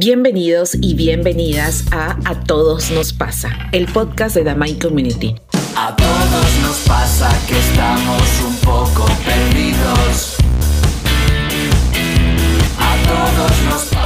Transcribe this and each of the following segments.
Bienvenidos y bienvenidas a A Todos Nos Pasa, el podcast de Mind Community. A todos nos pasa que estamos un poco perdidos. A todos nos pasa.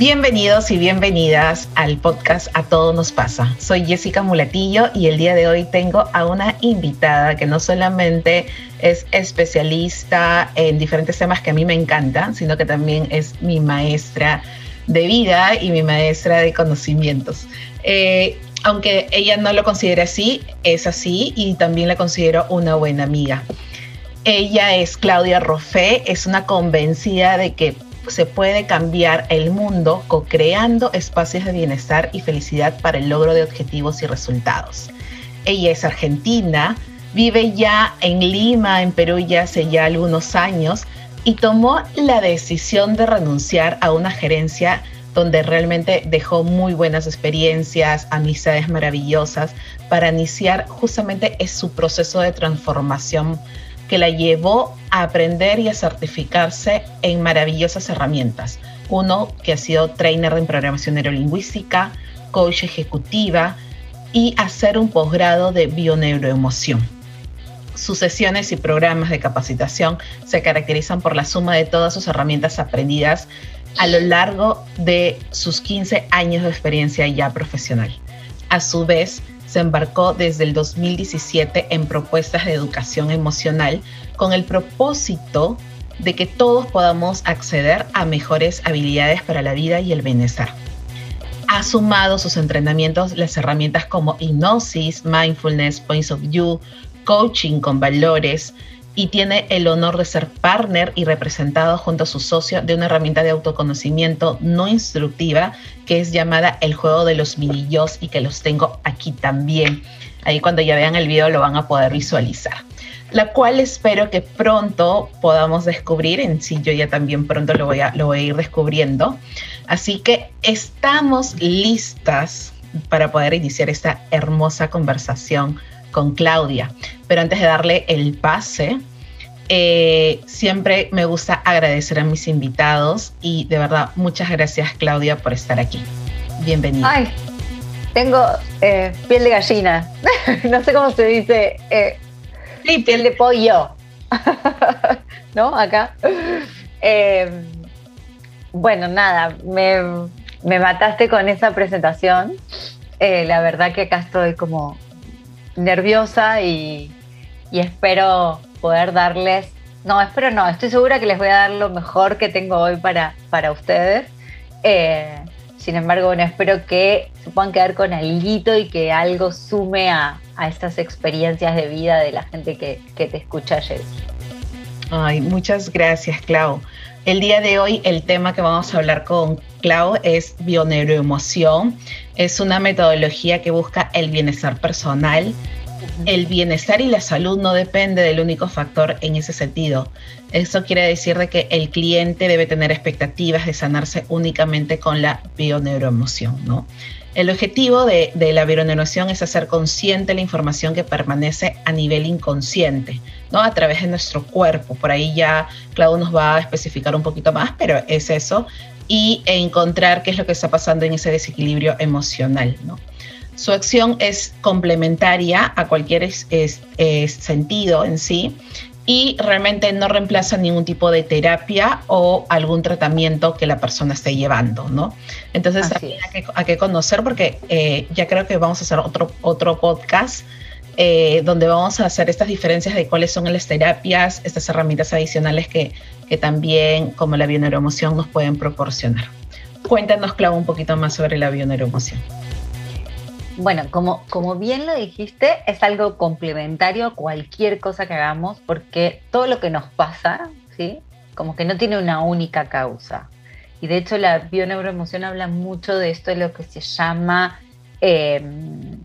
Bienvenidos y bienvenidas al podcast A Todo Nos Pasa. Soy Jessica Mulatillo y el día de hoy tengo a una invitada que no solamente es especialista en diferentes temas que a mí me encantan, sino que también es mi maestra de vida y mi maestra de conocimientos. Eh, aunque ella no lo considere así, es así y también la considero una buena amiga. Ella es Claudia Roffé, es una convencida de que se puede cambiar el mundo co-creando espacios de bienestar y felicidad para el logro de objetivos y resultados. Ella es argentina, vive ya en Lima, en Perú ya hace ya algunos años y tomó la decisión de renunciar a una gerencia donde realmente dejó muy buenas experiencias, amistades maravillosas para iniciar justamente su proceso de transformación que la llevó a aprender y a certificarse en maravillosas herramientas. Uno que ha sido trainer en programación neurolingüística, coach ejecutiva y hacer un posgrado de bioneuroemoción. Sus sesiones y programas de capacitación se caracterizan por la suma de todas sus herramientas aprendidas a lo largo de sus 15 años de experiencia ya profesional. A su vez, se embarcó desde el 2017 en propuestas de educación emocional con el propósito de que todos podamos acceder a mejores habilidades para la vida y el bienestar. Ha sumado sus entrenamientos las herramientas como hipnosis, mindfulness, points of view, coaching con valores, y tiene el honor de ser partner y representado junto a su socio de una herramienta de autoconocimiento no instructiva que es llamada el juego de los mini y que los tengo aquí también. Ahí cuando ya vean el video lo van a poder visualizar. La cual espero que pronto podamos descubrir, en sí yo ya también pronto lo voy a, lo voy a ir descubriendo. Así que estamos listas para poder iniciar esta hermosa conversación con Claudia. Pero antes de darle el pase, eh, siempre me gusta agradecer a mis invitados y de verdad muchas gracias Claudia por estar aquí. Bienvenida. Ay, tengo eh, piel de gallina. no sé cómo se dice. Eh, sí, piel de pollo. ¿No? Acá. bueno, nada, me, me, mataste con esa presentación. la verdad que acá estoy como nerviosa y, espero poder darles, no, espero no, estoy segura que les voy a dar lo mejor que tengo hoy para, para ustedes. Eh, sin embargo, bueno, espero que se puedan quedar con algo y que algo sume a, estas experiencias de vida de la gente que, que te escucha, Jess. Ay, muchas gracias, Clau. El día de hoy el tema que vamos a hablar con Clau es bioneuroemoción. Es una metodología que busca el bienestar personal. El bienestar y la salud no depende del único factor en ese sentido. Eso quiere decir de que el cliente debe tener expectativas de sanarse únicamente con la bioneuroemoción, ¿no? El objetivo de, la bioneuroemoción es hacer consciente la información que permanece a nivel inconsciente, ¿no? A través de nuestro cuerpo. Por ahí ya Claudio nos va a especificar un poquito más, pero es eso y encontrar qué es lo que está pasando en ese desequilibrio emocional. ¿no? Su acción es complementaria a cualquier sentido en sí y realmente no reemplaza ningún tipo de terapia o algún tratamiento que la persona esté llevando, ¿no? Entonces hay que, hay que, conocer porque eh, ya creo que vamos a hacer otro, otro podcast eh, donde vamos a hacer estas diferencias de cuáles son las terapias, estas herramientas adicionales que, que también, como la bioneuroemoción, nos pueden proporcionar. Cuéntanos, Clau, un poquito más sobre la bioneuroemoción. Bueno, como, como bien lo dijiste, es algo complementario a cualquier cosa que hagamos, porque todo lo que nos pasa, ¿sí? Como que no tiene una única causa. Y de hecho la bioneuroemoción habla mucho de esto, de lo que se llama em,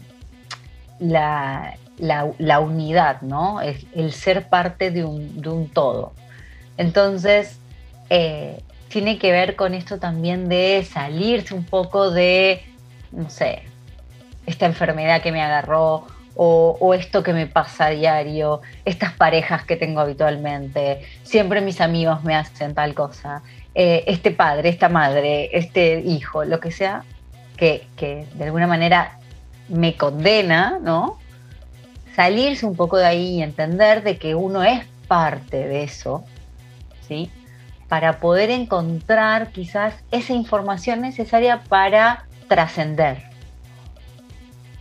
la, la, unidad, ¿no? El, ser parte de un, todo. Entonces, eh, tiene que ver con esto también de salirse un poco de, no sé, esta enfermedad que me agarró o, o, esto que me pasa a diario, estas parejas que tengo habitualmente, siempre mis amigos me hacen tal cosa. eh, este padre, esta madre, este hijo, lo que sea, que, que de alguna manera me condena, ¿no? Salirse un poco de ahí y entender de que uno es parte de eso, ¿sí? Para poder encontrar quizás esa información necesaria para trascender,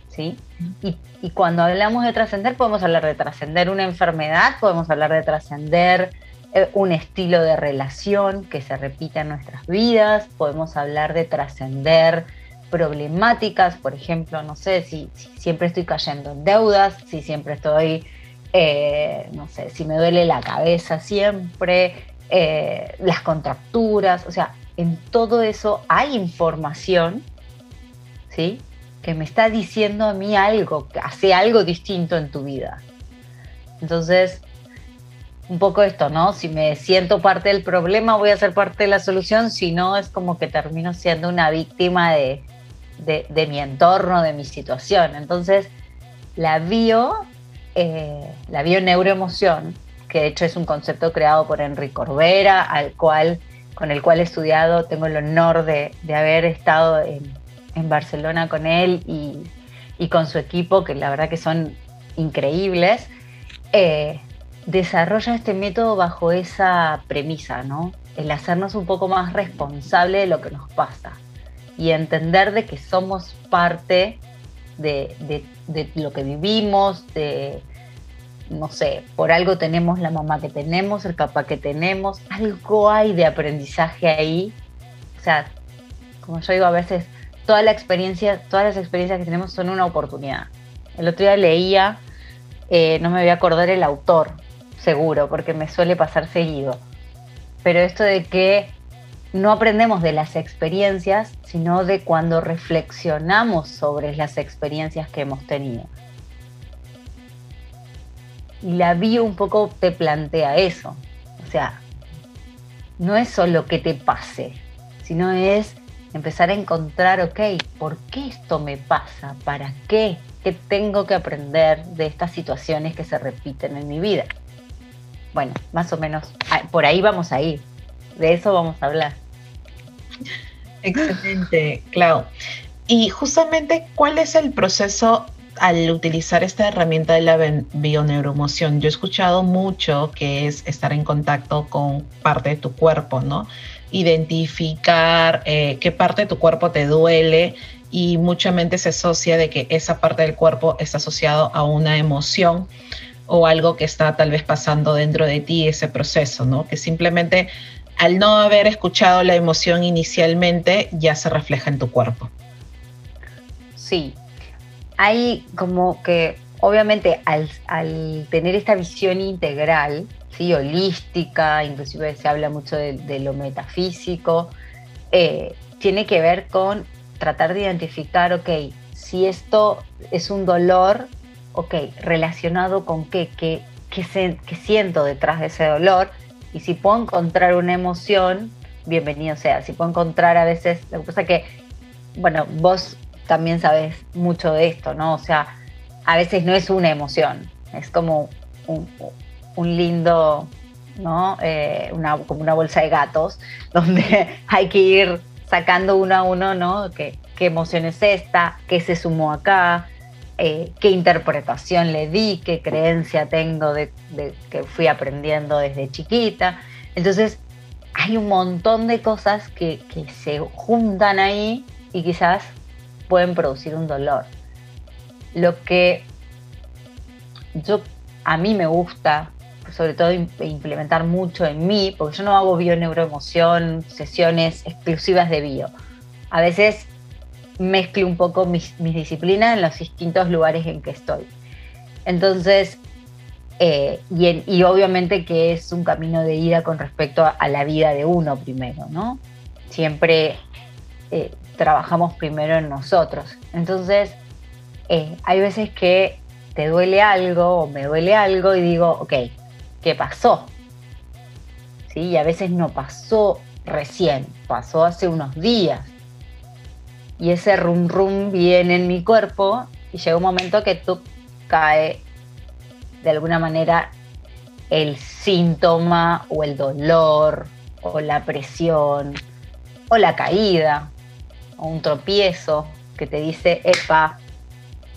¿sí? Y, y, cuando hablamos de trascender, podemos hablar de trascender una enfermedad, podemos hablar de trascender eh, un estilo de relación que se repite en nuestras vidas, podemos hablar de trascender problemáticas, por ejemplo, no sé, si, siempre estoy cayendo en deudas, si siempre estoy, eh, no sé, si me duele la cabeza siempre, eh, las contracturas, o sea, en todo eso hay información, ¿sí? Que me está diciendo a mí algo, que hace algo distinto en tu vida. Entonces, un poco esto, ¿no? Si me siento parte del problema, voy a ser parte de la solución, si no, es como que termino siendo una víctima de, de, mi entorno, de mi situación. Entonces, la bio, eh, la neuroemoción que de hecho es un concepto creado por Enrique Corbera, al cual, con el cual he estudiado, tengo el honor de, haber estado en, Barcelona con él y, con su equipo, que la verdad que son increíbles, eh, desarrolla este método bajo esa premisa, ¿no? El hacernos un poco más responsable de lo que nos pasa y entender de que somos parte de, lo que vivimos, de, no sé, por algo tenemos la mamá que tenemos, el papá que tenemos, algo hay de aprendizaje ahí. O sea, como yo digo a veces, toda la experiencia, todas las experiencias que tenemos son una oportunidad. El otro día leía, eh, no me voy a acordar el autor, seguro, porque me suele pasar seguido, pero esto de que no aprendemos de las experiencias, sino de cuando reflexionamos sobre las experiencias que hemos tenido. Y la bio un poco te plantea eso. O sea, no es solo que te pase, sino es empezar a encontrar, ok, ¿por qué esto me pasa? ¿Para qué? ¿Qué tengo que aprender de estas situaciones que se repiten en mi vida? Bueno, más o menos ah, por ahí vamos a ir. De eso vamos a hablar. Excelente, Clau. Y justamente, ¿cuál es el proceso al utilizar esta herramienta de la bioneuroemoción? Yo he escuchado mucho que es estar en contacto con parte de tu cuerpo, ¿no? Identificar eh, qué parte de tu cuerpo te duele y mucha mente se asocia de que esa parte del cuerpo está asociado a una emoción o algo que está tal vez pasando dentro de ti, ese proceso, ¿no? Que simplemente al no haber escuchado la emoción inicialmente, ya se refleja en tu cuerpo. Sí, hay como que, obviamente, al, tener esta visión integral, ¿sí? holística, inclusive se habla mucho de, lo metafísico, eh, tiene que ver con tratar de identificar, ok, si esto es un dolor, ok, relacionado con qué, qué, qué, qué siento detrás de ese dolor, y si puedo encontrar una emoción, bienvenido sea. Si puedo encontrar a veces, lo que que, bueno, vos también sabes mucho de esto, ¿no? O sea, a veces no es una emoción, es como un, lindo, ¿no? Eh, una, como una bolsa de gatos, donde hay que ir sacando uno a uno, ¿no? ¿Qué, qué emoción es esta? ¿Qué se sumó acá? Eh, qué interpretación le di, qué creencia tengo de, que fui aprendiendo desde chiquita. Entonces, hay un montón de cosas que, se juntan ahí y quizás pueden producir un dolor. Lo que yo a mí me gusta, sobre todo implementar mucho en mí, porque yo no hago bio neuroemoción, sesiones exclusivas de bio. A veces mezclo un poco mis, disciplinas en los distintos lugares en que estoy. Entonces, eh, y, obviamente que es un camino de ida con respecto a, la vida de uno primero, ¿no? Siempre eh, trabajamos primero en nosotros. Entonces, eh, hay veces que te duele algo o me duele algo y digo, ok, ¿qué pasó? ¿Sí? Y a veces no pasó recién, pasó hace unos días y ese rum rum viene en mi cuerpo y llega un momento que tú cae de alguna manera el síntoma o el dolor o la presión, o la caída, o un tropiezo que te dice, epa,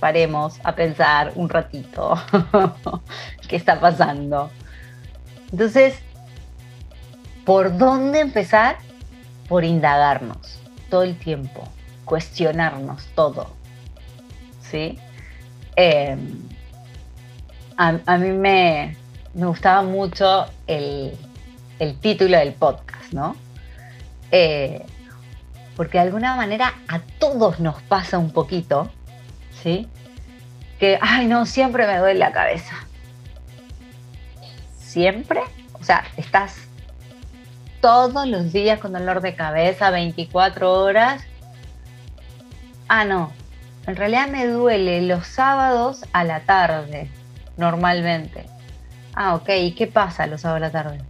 paremos a pensar un ratito qué está pasando. Entonces, ¿por dónde empezar? Por indagarnos todo el tiempo, cuestionarnos todo. ¿Sí? Em, a, mí me, gustaba mucho el, título del podcast, ¿no? Eh, porque de alguna manera a todos nos pasa un poquito, ¿sí? Que, ay, no, siempre me duele la cabeza. ¿Siempre? O sea, estás todos los días con dolor de cabeza, 24 horas. Ah, no. En realidad me duele los sábados a la tarde, normalmente. Ah, ok. ¿Y qué pasa los sábados a la tarde?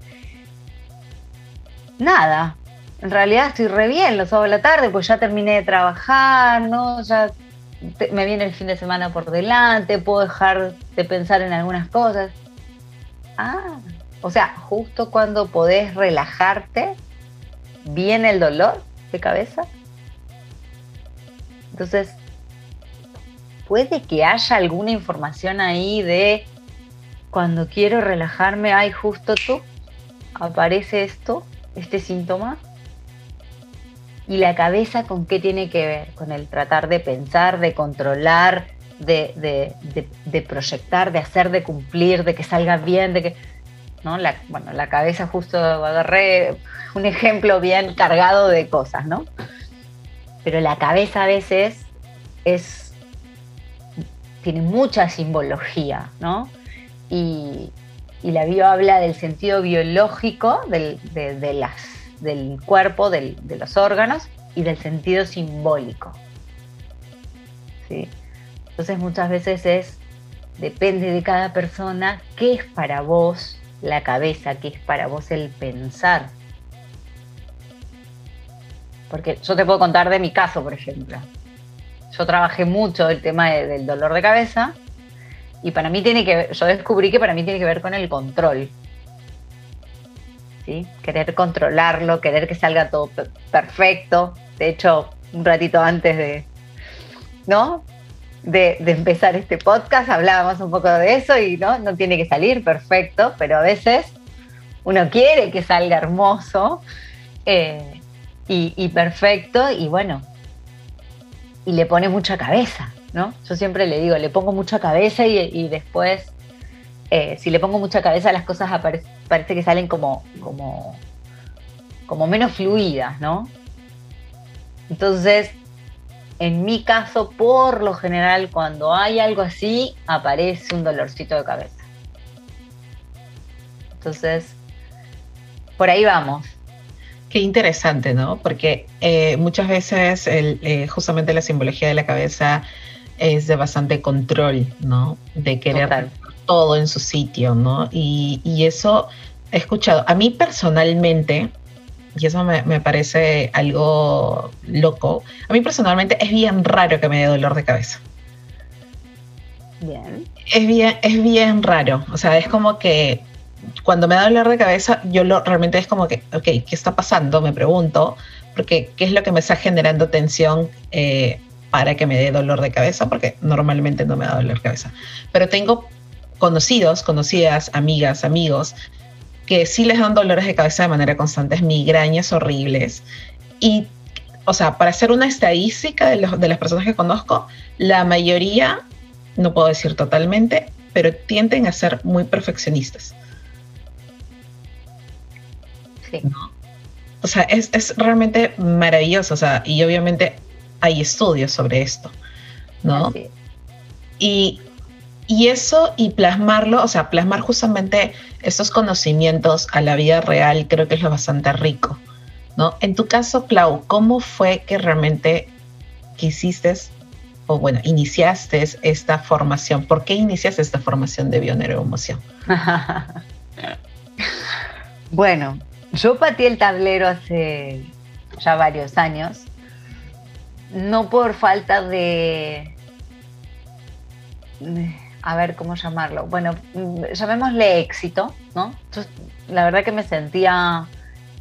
Nada. En realidad estoy re bien los sábados a la tarde, pues ya terminé de trabajar, ¿no? Ya me viene el fin de semana por delante, puedo dejar de pensar en algunas cosas. Ah, o sea, justo cuando podés relajarte, viene el dolor de cabeza. Entonces, puede que haya alguna información ahí de cuando quiero relajarme, ay, justo tú, aparece esto, este síntoma. ¿Y la cabeza con qué tiene que ver? Con el tratar de pensar, de controlar, de, proyectar, de hacer, de cumplir, de que salga bien, de que... ¿no? La, bueno, la cabeza justo agarré un ejemplo bien cargado de cosas, ¿no? Pero la cabeza a veces es, tiene mucha simbología, ¿no? Y, la bio habla del sentido biológico de, de las del cuerpo, de los órganos y del sentido simbólico. ¿Sí? Entonces muchas veces es, depende de cada persona, qué es para vos la cabeza, qué es para vos el pensar. Porque yo te puedo contar de mi caso, por ejemplo. Yo trabajé mucho el tema del dolor de cabeza y para mí tiene que, yo descubrí que para mí tiene que ver con el control. Querer controlarlo, querer que salga todo perfecto. De hecho, un ratito antes de, ¿no? De, empezar este podcast hablábamos un poco de eso y no, no tiene que salir perfecto, pero a veces uno quiere que salga hermoso eh, y, perfecto y bueno, y le pone mucha cabeza, ¿no? Yo siempre le digo, le pongo mucha cabeza y después eh, si le pongo mucha cabeza, las cosas parece que salen como, como, como menos fluidas, ¿no? Entonces, en mi caso, por lo general, cuando hay algo así, aparece un dolorcito de cabeza. Entonces, por ahí vamos. Qué interesante, ¿no? Porque eh, muchas veces eh, justamente la simbología de la cabeza es de bastante control, ¿no? De querer todo en su sitio, ¿no? Y, eso he escuchado. A mí personalmente, y eso me, parece algo loco, a mí personalmente es bien raro que me dé dolor de cabeza. Bien. Es bien, es bien raro. O sea, es como que cuando me da dolor de cabeza, yo lo, realmente es como que, ok, ¿qué está pasando? Me pregunto, porque ¿qué es lo que me está generando tensión eh, para que me dé dolor de cabeza? Porque normalmente no me da dolor de cabeza. Pero tengo conocidos, conocidas, amigas, amigos, que sí les dan dolores de cabeza de manera constante, migrañas horribles. Y, o sea, para hacer una estadística de, las personas que conozco, la mayoría, no puedo decir totalmente, pero tienden a ser muy perfeccionistas. Sí. O sea, es, es, realmente maravilloso, o sea, y obviamente hay estudios sobre esto, ¿no? Y y eso y plasmarlo, o sea, plasmar justamente esos conocimientos a la vida real, creo que es lo bastante rico, ¿no? En tu caso, Clau, ¿cómo fue que realmente quisiste o bueno, iniciaste esta formación? ¿Por qué iniciaste esta formación de bioneuroemoción? bueno, yo pateé el tablero hace ya varios años, no por falta de a ver cómo llamarlo, bueno, mm, llamémosle éxito, ¿no? la verdad que me sentía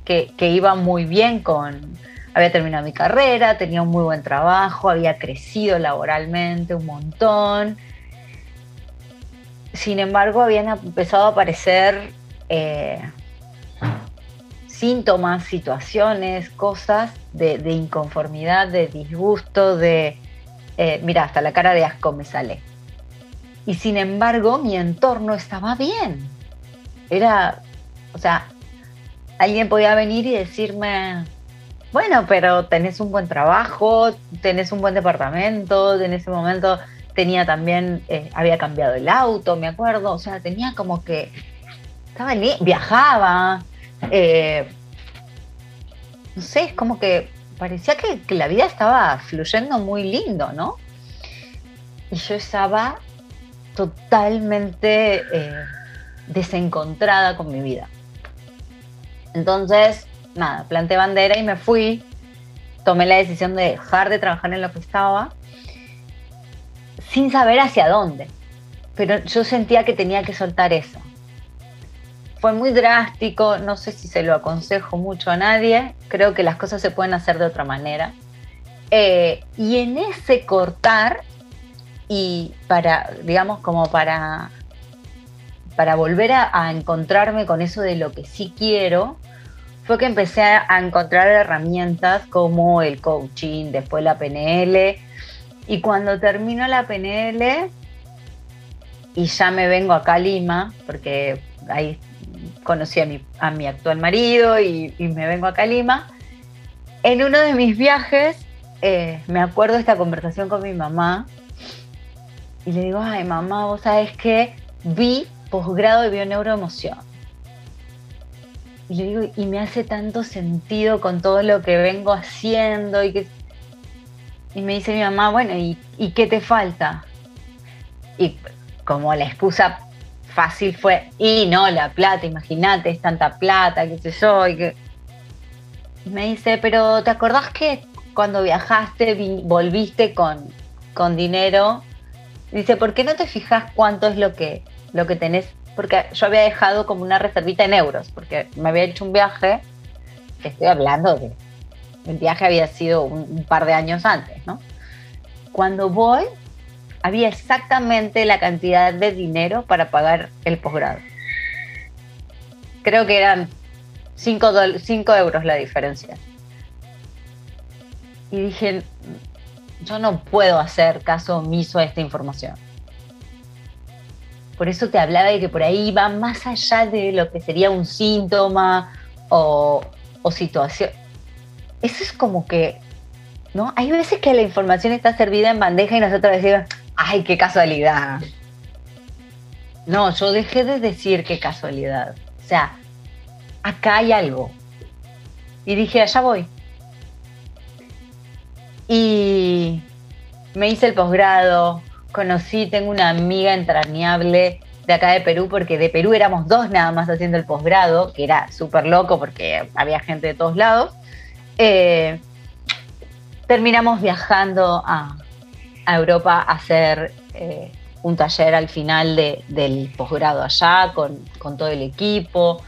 que, iba muy bien con, había terminado mi carrera, tenía un muy buen trabajo, había crecido laboralmente un montón. Sin embargo, habían empezado a aparecer eh, síntomas, situaciones, cosas de, inconformidad, de disgusto, de, eh, mira, hasta la cara de asco me sale. Y sin embargo, mi entorno estaba bien. Era, o sea, alguien podía venir y decirme, bueno, pero tenés un buen trabajo, tenés un buen departamento, en ese momento tenía también, eh, había cambiado el auto, me acuerdo, o sea, tenía como que, estaba viajaba, eh, no sé, es como que parecía que, la vida estaba fluyendo muy lindo, ¿no? Y yo estaba totalmente eh, desencontrada con mi vida. Entonces, nada, planté bandera y me fui. Tomé la decisión de dejar de trabajar en lo que estaba sin saber hacia dónde. Pero yo sentía que tenía que soltar eso. Fue muy drástico, no sé si se lo aconsejo mucho a nadie, creo que las cosas se pueden hacer de otra manera. Eh, y en ese cortar, y para, digamos, como para, para volver a encontrarme con eso de lo que sí quiero, fue que empecé a encontrar herramientas como el coaching, después la PNL. Y cuando termino la PNL y ya me vengo acá a Lima, porque ahí conocí a mi, a mi actual marido y, me vengo a Lima, en uno de mis viajes eh, me acuerdo esta conversación con mi mamá y le digo, ay mamá, vos sabés que vi posgrado de bioneuroemoción y le digo, y me hace tanto sentido con todo lo que vengo haciendo y que... Y me dice mi mamá, bueno, ¿y, qué te falta? Y como la excusa fácil fue, y no, la plata, imagínate, es tanta plata, qué sé yo, y que... me dice, pero ¿te acordás que cuando viajaste volviste con, con dinero? Dice, ¿por qué no te fijas cuánto es lo que, lo que tenés porque yo había dejado como una reservita en euros, porque me había hecho un viaje, estoy hablando de, el viaje había sido un, par de años antes, ¿no? Cuando voy, había exactamente la cantidad de dinero para pagar el posgrado. Creo que eran 5 euros la diferencia. Y dije, yo no puedo hacer caso omiso a esta información. Por eso te hablaba de que por ahí va más allá de lo que sería un síntoma o, situación. Eso es como que, ¿no? Hay veces que la información está servida en bandeja y nosotros decimos, ay, qué casualidad. No, yo dejé de decir qué casualidad. O sea, acá hay algo. Y dije, allá voy. Y me hice el posgrado, conocí, tengo una amiga entrañable de acá de Perú, porque de Perú éramos dos nada más haciendo el posgrado, que era súper loco porque había gente de todos lados. Eh, terminamos viajando a, Europa a hacer eh, un taller al final del posgrado allá con, todo el equipo.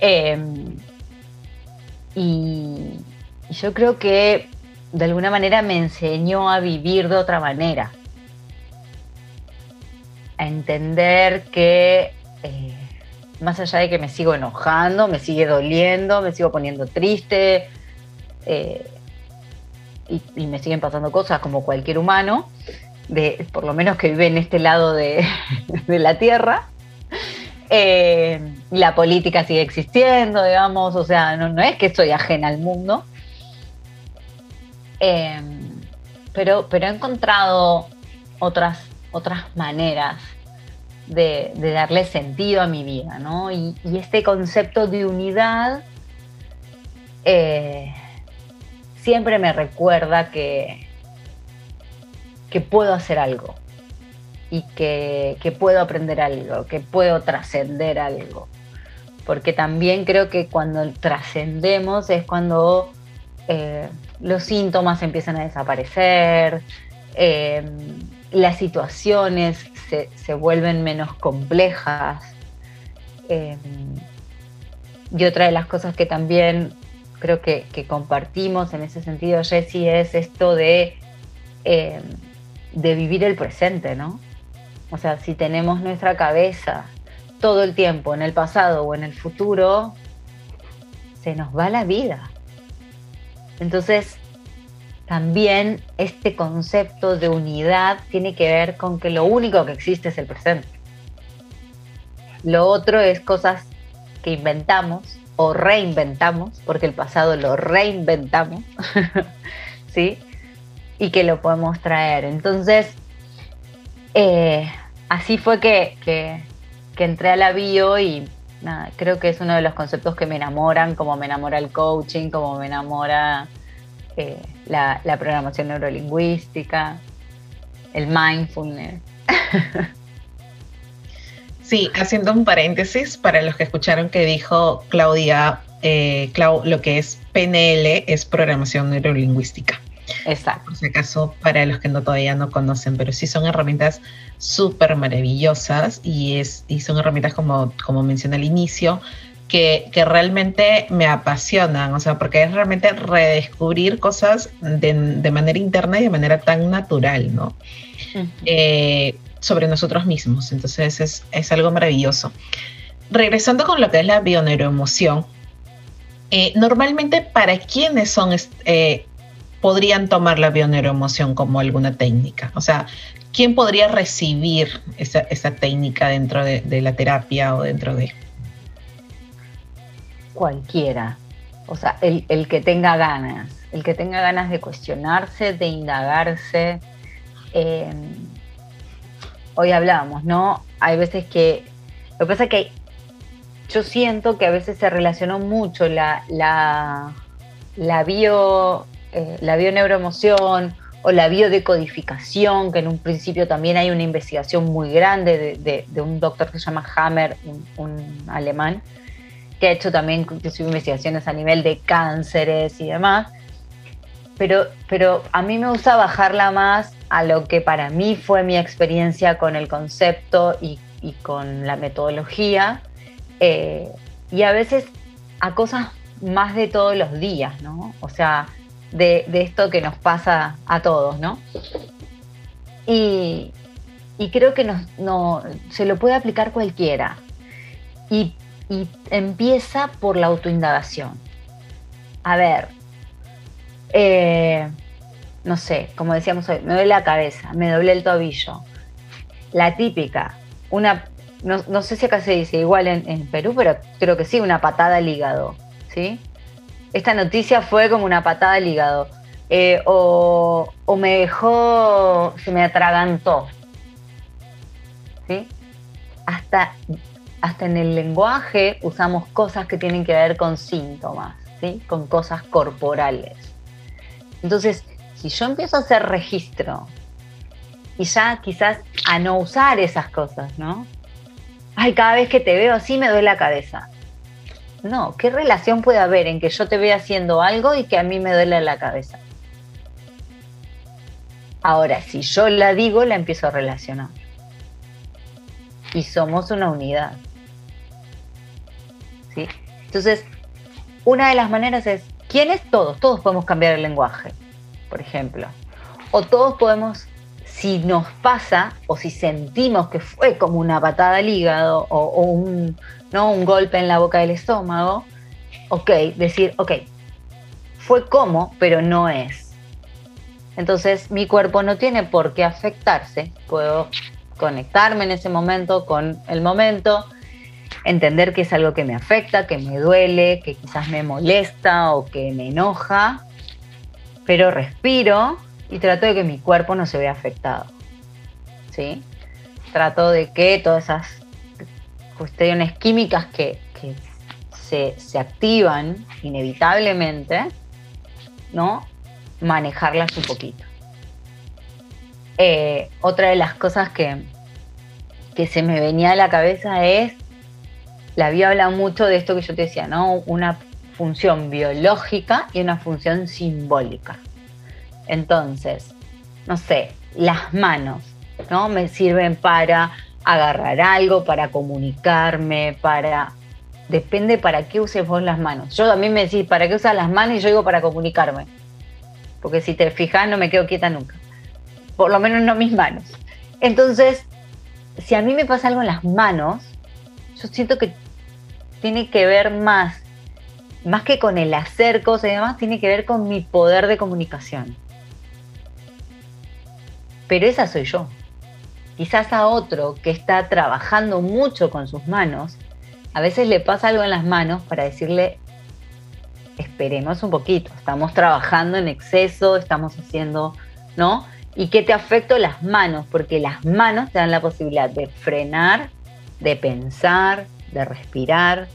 Eh, y yo creo que de alguna manera me enseñó a vivir de otra manera a entender que eh, más allá de que me sigo enojando, me sigue doliendo, me sigo poniendo triste eh, y, me siguen pasando cosas como cualquier humano, de, por lo menos que vive en este lado de, la tierra. Eh, la política sigue existiendo, digamos, o sea, no, no es que estoy ajena al mundo. pero, pero he encontrado otras otras maneras de, darle sentido a mi vida, ¿no? Y, este concepto de unidad eh, siempre me recuerda que, que puedo hacer algo y que, puedo aprender algo, que puedo trascender algo. Porque también creo que cuando trascendemos es cuando eh, los síntomas empiezan a desaparecer, eh, las situaciones se, vuelven menos complejas. Em, y otra de las cosas que también creo que, compartimos en ese sentido, Jessie, es esto de, eh, de vivir el presente, ¿no? O sea, si tenemos nuestra cabeza todo el tiempo en el pasado o en el futuro, se nos va la vida. Entonces, también este concepto de unidad tiene que ver con que lo único que existe es el presente. Lo otro es cosas que inventamos o reinventamos, porque el pasado lo reinventamos, ¿sí? Y que lo podemos traer. Entonces, eh, así fue que, que, entré a la bio y creo que es uno de los conceptos que me enamoran, como me enamora el coaching, como me enamora eh, la, la programación neurolingüística, el mindfulness. Sí, haciendo un paréntesis para los que escucharon que dijo Claudia, eh, lo que es PNL es programación neurolingüística. Exacto. Por si acaso, para los que no, todavía no conocen, pero sí son herramientas súper maravillosas y, es, y son herramientas, como, como mencioné al inicio, que, que, realmente me apasionan, o sea, porque es realmente redescubrir cosas de, de manera interna y de manera tan natural, ¿no? Sobre nosotros mismos. Entonces es, es algo maravilloso. Regresando con lo que es la bioneuroemoción, eh, normalmente para quiénes son, eh, podrían tomar la bioneuroemoción como alguna técnica. O sea, ¿quién podría recibir esa, esa técnica dentro de, de, la terapia o dentro de... Cualquiera. O sea, el, el que tenga ganas, el que tenga ganas de cuestionarse, de indagarse. Eh, hoy hablábamos, ¿no? Hay veces que, lo que pasa es que yo siento que a veces se relacionó mucho la, la, la bio, eh, la bioneuroemoción o la biodecodificación, que en un principio también hay una investigación muy grande de, un doctor que se llama Hammer, un, alemán, que ha hecho también investigaciones a nivel de cánceres y demás. Pero, pero a mí me gusta bajarla más a lo que para mí fue mi experiencia con el concepto y, con la metodología, eh, y a veces a cosas más de todos los días, ¿no? O sea, de, esto que nos pasa a todos, ¿no? Y, creo que no, se lo puede aplicar cualquiera. Y, y empieza por la autoindagación. A ver, eh, no sé, como decíamos hoy, me duele la cabeza, me doblé el tobillo. La típica, una, no, sé si acá se dice igual en, Perú, pero creo que sí, una patada al hígado, ¿sí? Esta noticia fue como una patada al hígado. Eh, o, me dejó, se me atragantó, ¿sí? Hasta, hasta en el lenguaje usamos cosas que tienen que ver con síntomas, ¿sí? Con cosas corporales. Entonces, si yo empiezo a hacer registro y ya quizás a no usar esas cosas, ¿no? Ay, cada vez que te veo así me duele la cabeza. No, ¿qué relación puede haber en que yo te vea haciendo algo y que a mí me duele la cabeza? Ahora, si yo la digo, la empiezo a relacionar. Y somos una unidad. ¿Sí? Entonces, una de las maneras es, ¿quiénes todos? Todos podemos cambiar el lenguaje por ejemplo. O todos podemos, si nos pasa o si sentimos que fue como una patada al hígado o, un, ¿no? un golpe en la boca del estómago, ok, decir, ok, fue como, pero no es. Entonces mi cuerpo no tiene por qué afectarse, puedo conectarme en ese momento con el momento, entender que es algo que me afecta, que me duele, que quizás me molesta o que me enoja pero respiro y trato de que mi cuerpo no se vea afectado. ¿Sí? Trato de que todas esas cuestiones químicas que, se, activan inevitablemente, ¿no? Manejarlas un poquito. Eh, otra de las cosas que, que se me venía a la cabeza es, la había hablado mucho de esto que yo te decía, ¿no? Una función biológica y una función simbólica. Entonces, no sé, las manos, ¿no? Me sirven para agarrar algo, para comunicarme, para depende para qué uses vos las manos. Yo a mí me decís, ¿para qué usas las manos? Y yo digo, para comunicarme. Porque si te fijas, no me quedo quieta nunca. Por lo menos no mis manos. Entonces, si a mí me pasa algo en las manos, yo siento que tiene que ver más, más que con el hacer cosas y demás, tiene que ver con mi poder de comunicación. Pero esa soy yo. Quizás a otro que está trabajando mucho con sus manos, a veces le pasa algo en las manos para decirle, esperemos un poquito, estamos trabajando en exceso, estamos haciendo, ¿no? Y que te afecto las manos, porque las manos te dan la posibilidad de frenar, de pensar, de respirar,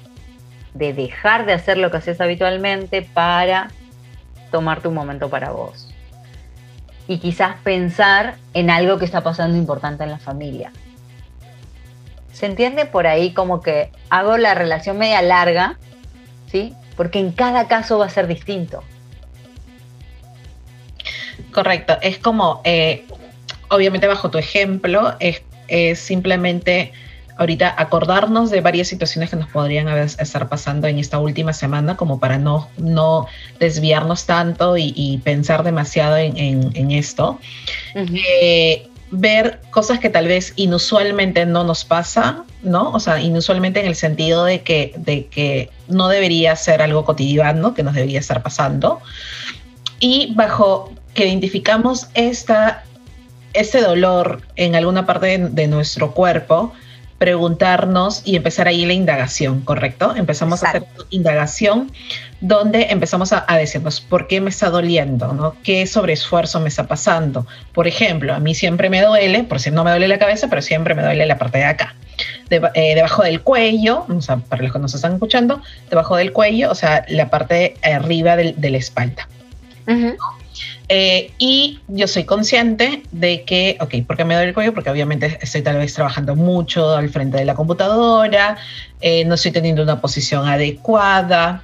de dejar de hacer lo que haces habitualmente para tomarte un momento para vos. Y quizás pensar en algo que está pasando importante en la familia. ¿Se entiende por ahí como que hago la relación media larga? ¿Sí? Porque en cada caso va a ser distinto. Correcto. Es como, eh, obviamente bajo tu ejemplo, es, es simplemente ahorita acordarnos de varias situaciones que nos podrían estar pasando en esta última semana, como para no, no desviarnos tanto y, pensar demasiado en, esto. Eh, ver cosas que tal vez inusualmente no nos pasa, ¿no? O sea, inusualmente en el sentido de que, de que no debería ser algo cotidiano, que nos debería estar pasando. Y bajo que identificamos esta, este dolor en alguna parte de nuestro cuerpo, preguntarnos y empezar ahí la indagación, ¿correcto? Empezamos a hacer indagación donde empezamos a, decirnos por qué me está doliendo, ¿no? ¿Qué sobreesfuerzo me está pasando? Por ejemplo, a mí siempre me duele, por si no me duele la cabeza, pero siempre me duele la parte de acá. Eh, debajo del cuello, o sea, para los que nos están escuchando, debajo del cuello, o sea, la parte arriba de la espalda. Eh, y yo soy consciente de que, ok, ¿por qué me duele el cuello? Porque obviamente estoy tal vez trabajando mucho al frente de la computadora, eh, no estoy teniendo una posición adecuada,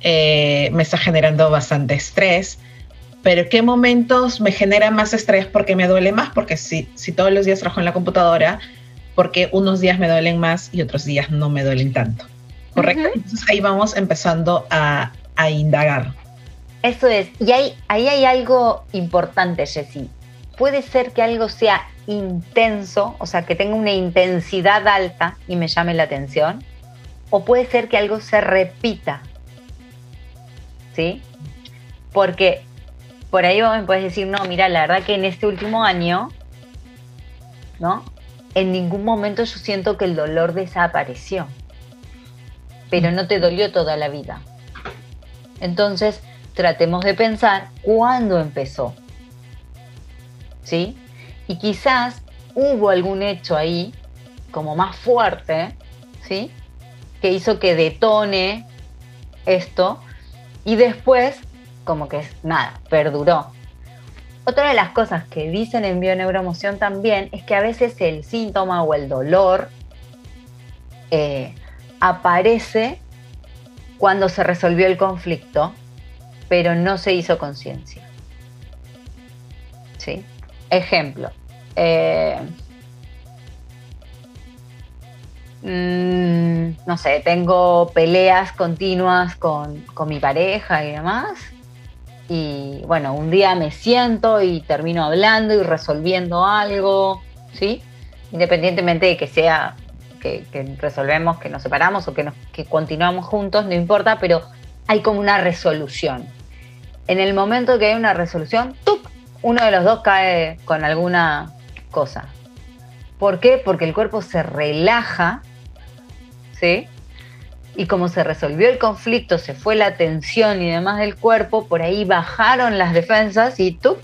eh, me está generando bastante estrés. Pero ¿qué momentos me genera más estrés? Porque me duele más, porque si, si todos los días trabajo en la computadora, porque unos días me duelen más y otros días no me duelen tanto. ¿Correcto? Entonces ahí vamos empezando a, a indagar. Eso es. Y ahí, ahí hay algo importante, Jessy. Puede ser que algo sea intenso, o sea, que tenga una intensidad alta y me llame la atención, o puede ser que algo se repita. ¿Sí? Porque por ahí vos me puedes decir, no, mira, la verdad que en este último año, ¿no? En ningún momento yo siento que el dolor desapareció, pero no te dolió toda la vida. Entonces, tratemos de pensar cuándo empezó. ¿Sí? Y quizás hubo algún hecho ahí, como más fuerte, ¿sí? Que hizo que detone esto y después, como que nada, perduró. Otra de las cosas que dicen en bioneuroemoción también es que a veces el síntoma o el dolor eh, aparece cuando se resolvió el conflicto pero no se hizo conciencia. ¿Sí? Ejemplo. Eh, mm, no sé, tengo peleas continuas con, con mi pareja y demás. Y bueno, un día me siento y termino hablando y resolviendo algo, ¿sí? Independientemente de que sea que, resolvemos, que nos separamos o que, que continuamos juntos, no importa, pero hay como una resolución en el momento que hay una resolución, ¡tuc! uno de los dos cae con alguna cosa. ¿Por qué? Porque el cuerpo se relaja, ¿sí? Y como se resolvió el conflicto, se fue la tensión y demás del cuerpo, por ahí bajaron las defensas y tú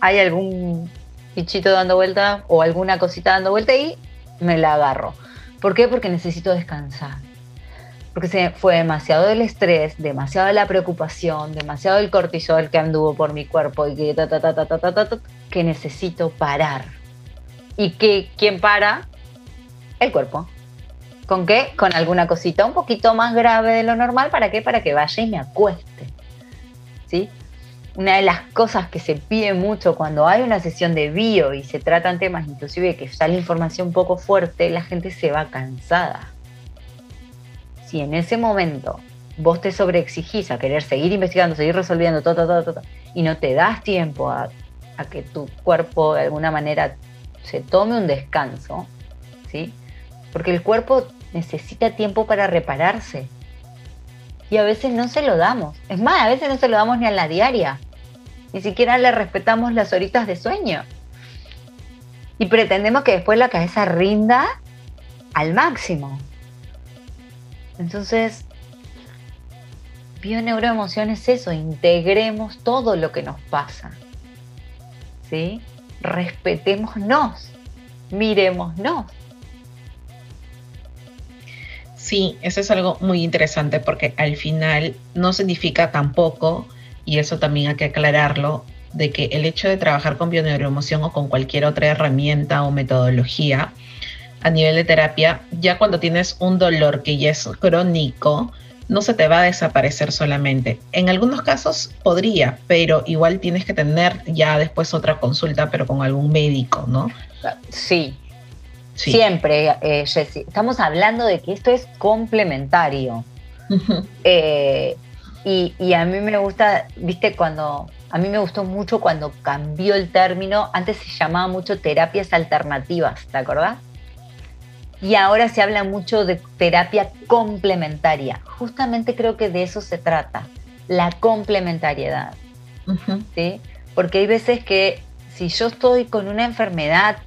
hay algún bichito dando vuelta o alguna cosita dando vuelta y me la agarro. ¿Por qué? Porque necesito descansar porque se fue demasiado el estrés, demasiado la preocupación, demasiado el cortisol que anduvo por mi cuerpo y que, que necesito parar. ¿Y que, quién para? El cuerpo. ¿Con qué? Con alguna cosita un poquito más grave de lo normal. ¿Para qué? Para que vaya y me acueste. ¿Sí? Una de las cosas que se pide mucho cuando hay una sesión de bio y se tratan temas inclusive que sale información un poco fuerte, la gente se va cansada si en ese momento vos te sobreexigís a querer seguir investigando, seguir resolviendo, todo, todo, todo, y no te das tiempo a, que tu cuerpo de alguna manera se tome un descanso, ¿sí? Porque el cuerpo necesita tiempo para repararse. Y a veces no se lo damos. Es más, a veces no se lo damos ni a la diaria. Ni siquiera le respetamos las horitas de sueño. Y pretendemos que después la cabeza rinda al máximo. Entonces, bioneuroemoción es eso, integremos todo lo que nos pasa. ¿Sí? Respetémonos, miremosnos. Sí, eso es algo muy interesante porque al final no significa tampoco, y eso también hay que aclararlo, de que el hecho de trabajar con bioneuroemoción o con cualquier otra herramienta o metodología a nivel de terapia, ya cuando tienes un dolor que ya es crónico, no se te va a desaparecer solamente. En algunos casos podría, pero igual tienes que tener ya después otra consulta, pero con algún médico, ¿no? Sí, siempre, eh, Estamos hablando de que esto es complementario. Eh, y, y, a mí me gusta, viste, cuando, a mí me gustó mucho cuando cambió el término, antes se llamaba mucho terapias alternativas, ¿te acordás? Y ahora se habla mucho de terapia complementaria. Justamente creo que de eso se trata, la complementariedad. ¿sí? Porque hay veces que si yo estoy con una enfermedad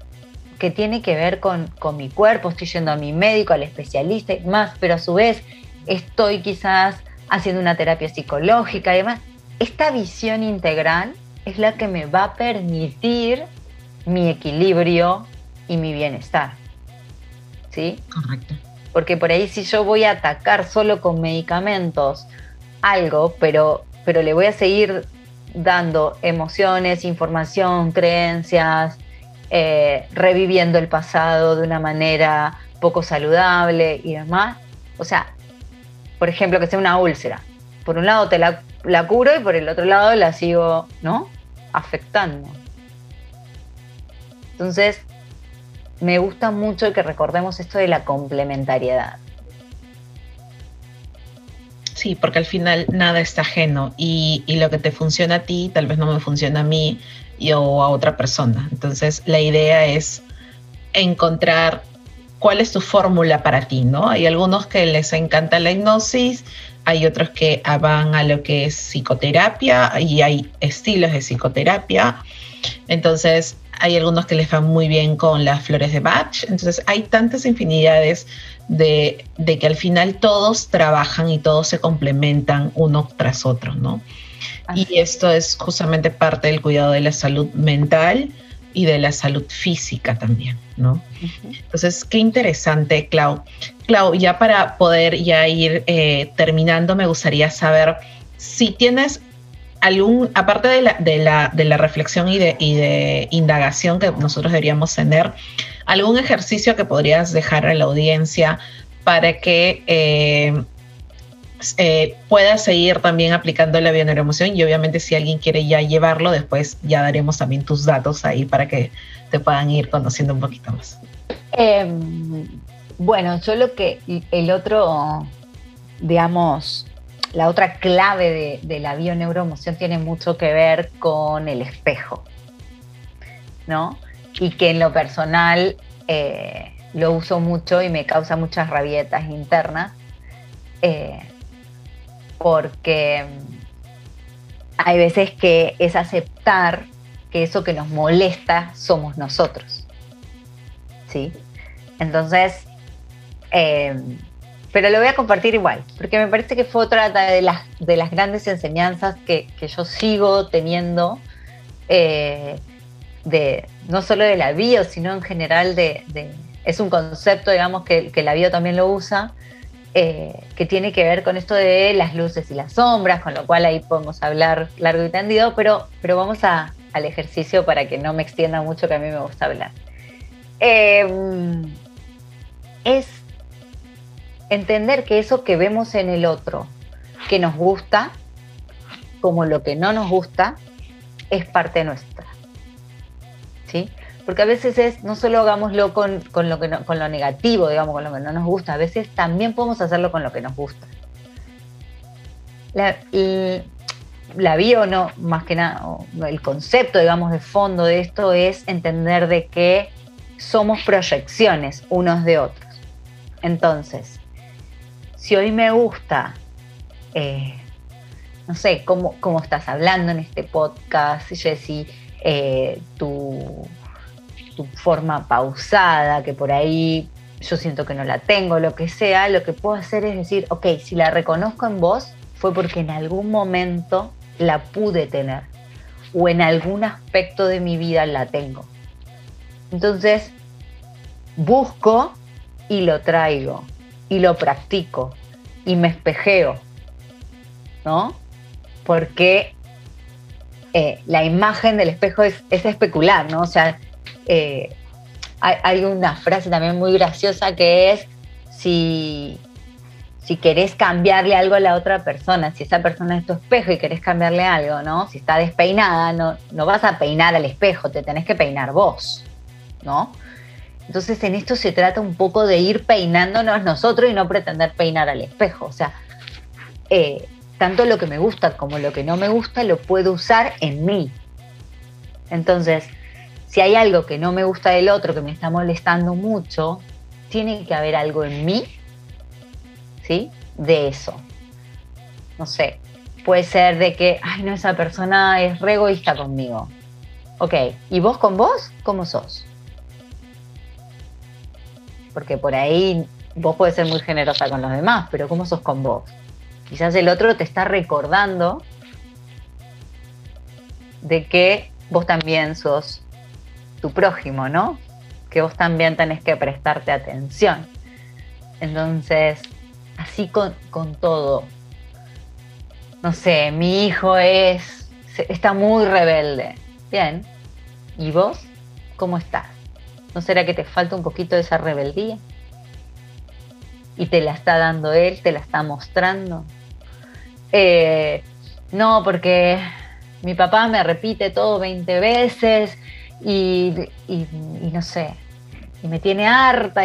que tiene que ver con, con, mi cuerpo, estoy yendo a mi médico, al especialista y más, pero a su vez estoy quizás haciendo una terapia psicológica y demás, esta visión integral es la que me va a permitir mi equilibrio y mi bienestar. ¿Sí? Correcto. Porque por ahí si yo voy a atacar solo con medicamentos algo, pero, pero le voy a seguir dando emociones, información, creencias, eh, reviviendo el pasado de una manera poco saludable y demás. O sea, por ejemplo, que sea una úlcera. Por un lado te la, la curo y por el otro lado la sigo, ¿no? Afectando. Entonces, me gusta mucho que recordemos esto de la complementariedad. Sí, porque al final nada está ajeno y, lo que te funciona a ti tal vez no me funciona a mí o a otra persona. Entonces la idea es encontrar cuál es tu fórmula para ti, ¿no? Hay algunos que les encanta la hipnosis, hay otros que van a lo que es psicoterapia y hay estilos de psicoterapia. Entonces, hay algunos que les van muy bien con las flores de Bach, entonces hay tantas infinidades de, que al final todos trabajan y todos se complementan uno tras otro, ¿no? Y esto es justamente parte del cuidado de la salud mental y de la salud física también, ¿no? Entonces, qué interesante, Clau. Clau, ya para poder ya ir eh, terminando, me gustaría saber si tienes algún, aparte de la, de la, de la reflexión y de, y de, indagación que nosotros deberíamos tener, algún ejercicio que podrías dejar a la audiencia para que eh, eh, pueda seguir también aplicando la bioneuroemoción y obviamente si alguien quiere ya llevarlo, después ya daremos también tus datos ahí para que te puedan ir conociendo un poquito más. Em, bueno, yo lo que el otro, digamos, la otra clave de, la bioneuroemoción tiene mucho que ver con el espejo, ¿no? Y que en lo personal eh, lo uso mucho y me causa muchas rabietas internas, eh, porque hay veces que es aceptar que eso que nos molesta somos nosotros, ¿sí? Entonces, eh, pero lo voy a compartir igual, porque me parece que fue otra de las, de las grandes enseñanzas que, yo sigo teniendo, eh, de, no solo de la bio, sino en general de, es un concepto, digamos, que, la bio también lo usa, eh, que tiene que ver con esto de las luces y las sombras, con lo cual ahí podemos hablar largo y tendido, pero, pero vamos a, al ejercicio para que no me extienda mucho, que a mí me gusta hablar. Eh, es entender que eso que vemos en el otro, que nos gusta, como lo que no nos gusta, es parte nuestra. ¿Sí? Porque a veces es, no solo hagámoslo con, lo, que con lo negativo, digamos, con lo que no nos gusta, a veces también podemos hacerlo con lo que nos gusta. La, la bio, no, más que nada, el concepto, digamos, de fondo de esto es entender de que somos proyecciones unos de otros. Entonces, si hoy me gusta, eh, no sé, cómo, cómo, estás hablando en este podcast, Jessy, eh, tu, tu forma pausada, que por ahí yo siento que no la tengo, lo que sea, lo que puedo hacer es decir, ok, si la reconozco en vos, fue porque en algún momento la pude tener o en algún aspecto de mi vida la tengo. Entonces, busco y lo traigo y lo practico y me espejeo, ¿no? Porque eh, la imagen del espejo es, especular, ¿no? O sea, eh, hay, hay, una frase también muy graciosa que es, si, si querés cambiarle algo a la otra persona, si esa persona es tu espejo y querés cambiarle algo, ¿no? Si está despeinada, no, no vas a peinar al espejo, te tenés que peinar vos, ¿no? Entonces en esto se trata un poco de ir peinándonos nosotros y no pretender peinar al espejo. O sea, eh, tanto lo que me gusta como lo que no me gusta lo puedo usar en mí. Entonces, si hay algo que no me gusta del otro, que me está molestando mucho, tiene que haber algo en mí de eso. No sé, puede ser de que, ay, no, esa persona es re egoísta conmigo. Ok, ¿y vos con vos? ¿Cómo sos? Porque por ahí vos puedes ser muy generosa con los demás, pero ¿cómo sos con vos? Quizás el otro te está recordando de que vos también sos tu prójimo, ¿no? Que vos también tenés que prestarte atención. Entonces, así con, todo. No sé, mi hijo es, está muy rebelde. Bien. ¿Y vos? ¿Cómo estás? ¿No será que te falta un poquito de esa rebeldía? Y te la está dando él, te la está mostrando. Eh, no, porque mi papá me repite todo 20 veces y, y, no sé, y me tiene harta.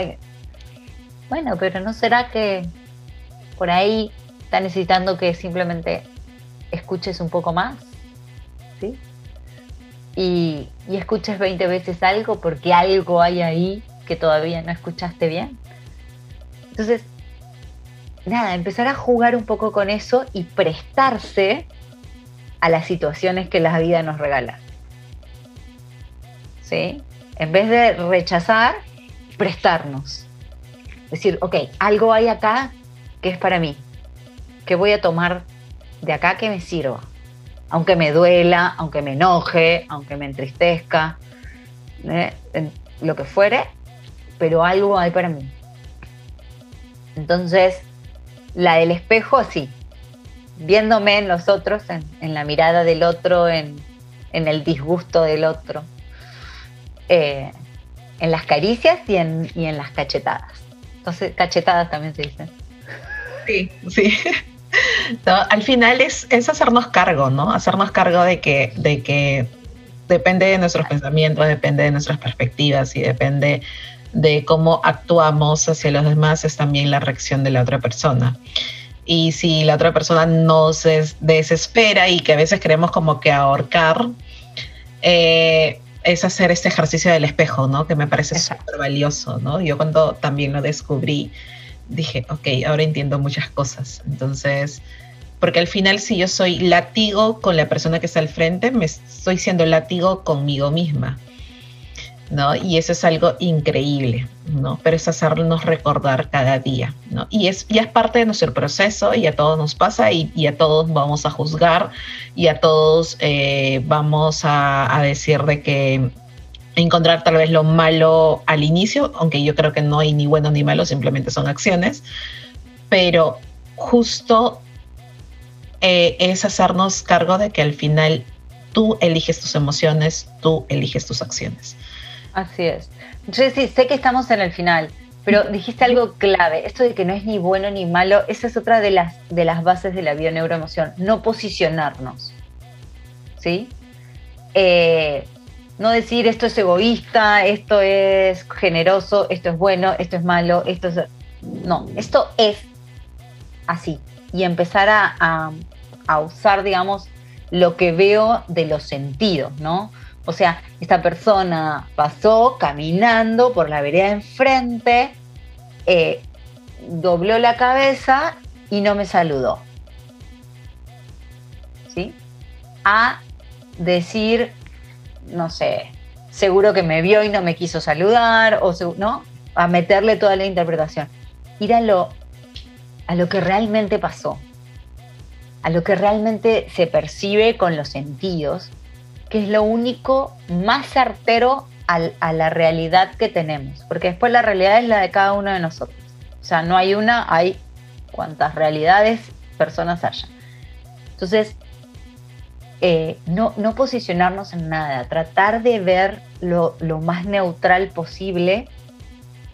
Bueno, pero ¿no será que por ahí está necesitando que simplemente escuches un poco más, ¿sí? Y, escuches 20 veces algo porque algo hay ahí que todavía no escuchaste bien. Entonces, nada, empezar a jugar un poco con eso y prestarse a las situaciones que la vida nos regala. ¿Sí? En vez de rechazar, prestarnos. Decir, ok, algo hay acá que es para mí, que voy a tomar de acá que me sirva, aunque me duela, aunque me enoje, aunque me entristezca, ¿eh? lo que fuere, pero algo hay para mí. Entonces, la del espejo, sí, viéndome en los otros, en, la mirada del otro, en, el disgusto del otro, eh, en las caricias y en, y en las cachetadas. Entonces, cachetadas también se dicen. Sí, sí. Al final es, es, hacernos cargo, ¿no? Hacernos cargo de que, de que depende de nuestros pensamientos, depende de nuestras perspectivas y depende de cómo actuamos hacia los demás, es también la reacción de la otra persona. Y si la otra persona nos desespera y que a veces queremos como que ahorcar, eh, es hacer este ejercicio del espejo, ¿no? Que me parece súper valioso, ¿no? Yo cuando también lo descubrí, dije, ok, ahora entiendo muchas cosas. Entonces, porque al final si yo soy látigo con la persona que está al frente, me estoy siendo látigo conmigo misma. ¿no? Y eso es algo increíble, ¿no? Pero es hacernos recordar cada día, ¿no? Y es, ya es parte de nuestro proceso y a todos nos pasa y, a todos vamos a juzgar y a todos eh, vamos a, a decir de que encontrar tal vez lo malo al inicio, aunque yo creo que no hay ni bueno ni malo, simplemente son acciones, pero justo eh, es hacernos cargo de que al final tú eliges tus emociones, tú eliges tus acciones. Así es. sí, sé que estamos en el final, pero dijiste algo clave, esto de que no es ni bueno ni malo, esa es otra de las, de las bases de la bioneuroemoción, no posicionarnos. ¿Sí? Eh, no decir esto es egoísta, esto es generoso, esto es bueno, esto es malo, esto es... No, esto es así. Y empezar a, a usar, digamos, lo que veo de los sentidos, ¿no? O sea, esta persona pasó caminando por la vereda enfrente, eh, dobló la cabeza y no me saludó. ¿Sí? A decir, no sé, seguro que me vio y no me quiso saludar, o ¿no? A meterle toda la interpretación. Ir a lo, a lo que realmente pasó, a lo que realmente se percibe con los sentidos que es lo único más certero a la realidad que tenemos, porque después la realidad es la de cada uno de nosotros. O sea, no hay una, hay cuantas realidades personas haya. Entonces, eh, no, no, posicionarnos en nada, tratar de ver lo, más neutral posible,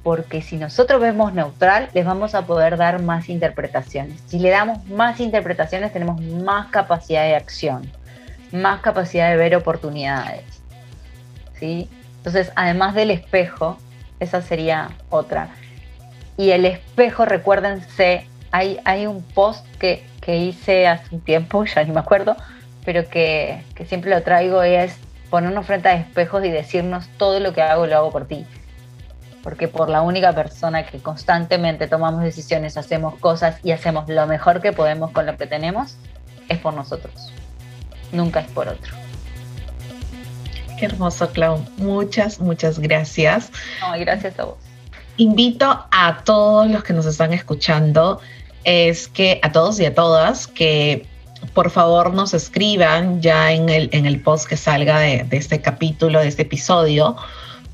porque si nosotros vemos neutral, les vamos a poder dar más interpretaciones. Si le damos más interpretaciones, tenemos más capacidad de acción más capacidad de ver oportunidades. ¿sí? Entonces, además del espejo, esa sería otra. Y el espejo, recuérdense, hay, hay un post que, hice hace un tiempo, ya ni me acuerdo, pero que, que siempre lo traigo, es ponernos frente a espejos y decirnos todo lo que hago lo hago por ti. Porque por la única persona que constantemente tomamos decisiones, hacemos cosas y hacemos lo mejor que podemos con lo que tenemos, es por nosotros nunca es por otro. Qué hermoso, Clau. Muchas, muchas gracias. No, gracias a vos. Invito a todos los que nos están escuchando, es que a todos y a todas, que por favor nos escriban ya en el, en el post que salga de, este capítulo, de este episodio,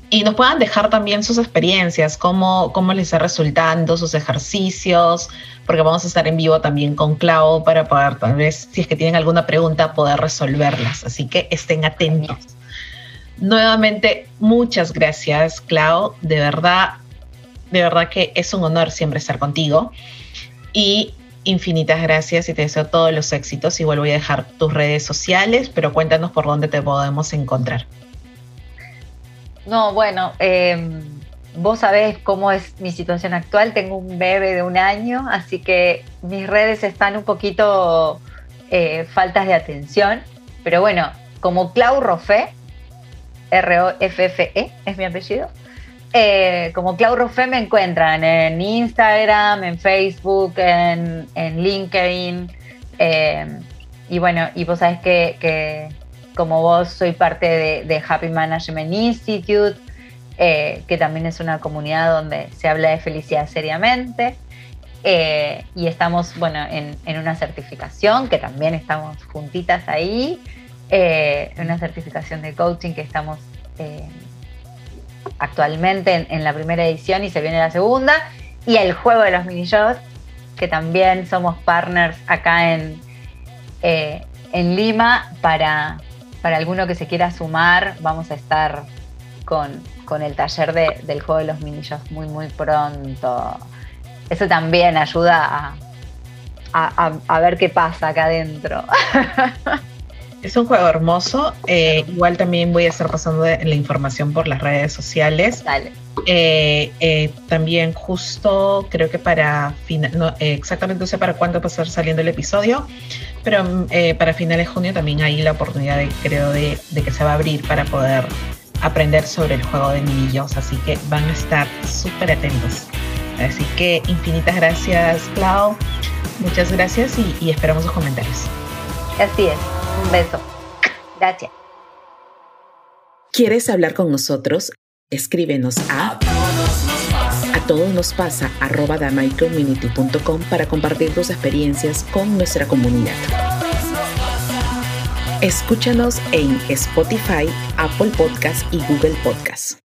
y nos puedan dejar también sus experiencias, cómo, cómo les está resultando, sus ejercicios, porque vamos a estar en vivo también con Clau para poder, tal vez, si es que tienen alguna pregunta, poder resolverlas. Así que estén atentos. Nuevamente, muchas gracias, Clau. De verdad, de verdad que es un honor siempre estar contigo. Y infinitas gracias y te deseo todos los éxitos. Igual voy a dejar tus redes sociales, pero cuéntanos por dónde te podemos encontrar. No, bueno, em, vos sabés cómo es mi situación actual. Tengo un bebé de un año, así que mis redes están un poquito eh, faltas de atención. Pero bueno, como Clau Rofe, R-O-F-F-E es mi apellido. Eh, como Clau Rofe me encuentran en Instagram, en Facebook, en, LinkedIn. Em, y bueno, y vos sabés que como vos soy parte de, Happy Management Institute, eh, que también es una comunidad donde se habla de felicidad seriamente. Eh, y estamos, bueno, en, una certificación, que también estamos juntitas ahí, eh, una certificación de coaching que estamos actualmente en, la primera edición y se viene la segunda, y el juego de los mini shows, que también somos partners acá en, en Lima para, para alguno que se quiera sumar, vamos a estar con, el taller del juego de los minillos muy, muy pronto. Eso también ayuda a, ver qué pasa acá adentro. Es un juego hermoso. Eh, igual también voy a estar pasando la información por las redes sociales. Dale. Eh, eh, también justo creo que para final, exactamente no sé para cuándo va a estar saliendo el episodio, pero para finales de junio también hay la oportunidad de, creo de, que se va a abrir para poder aprender sobre el juego de niños, así que van a estar súper atentos. Así que infinitas gracias Clau, muchas gracias y, y esperamos sus comentarios. Así es. Un beso. Gracias. ¿Quieres hablar con nosotros? Escríbenos a a todos nos pasa arroba para compartir tus experiencias con nuestra comunidad. Escúchanos en Spotify, Apple Podcast y Google Podcast.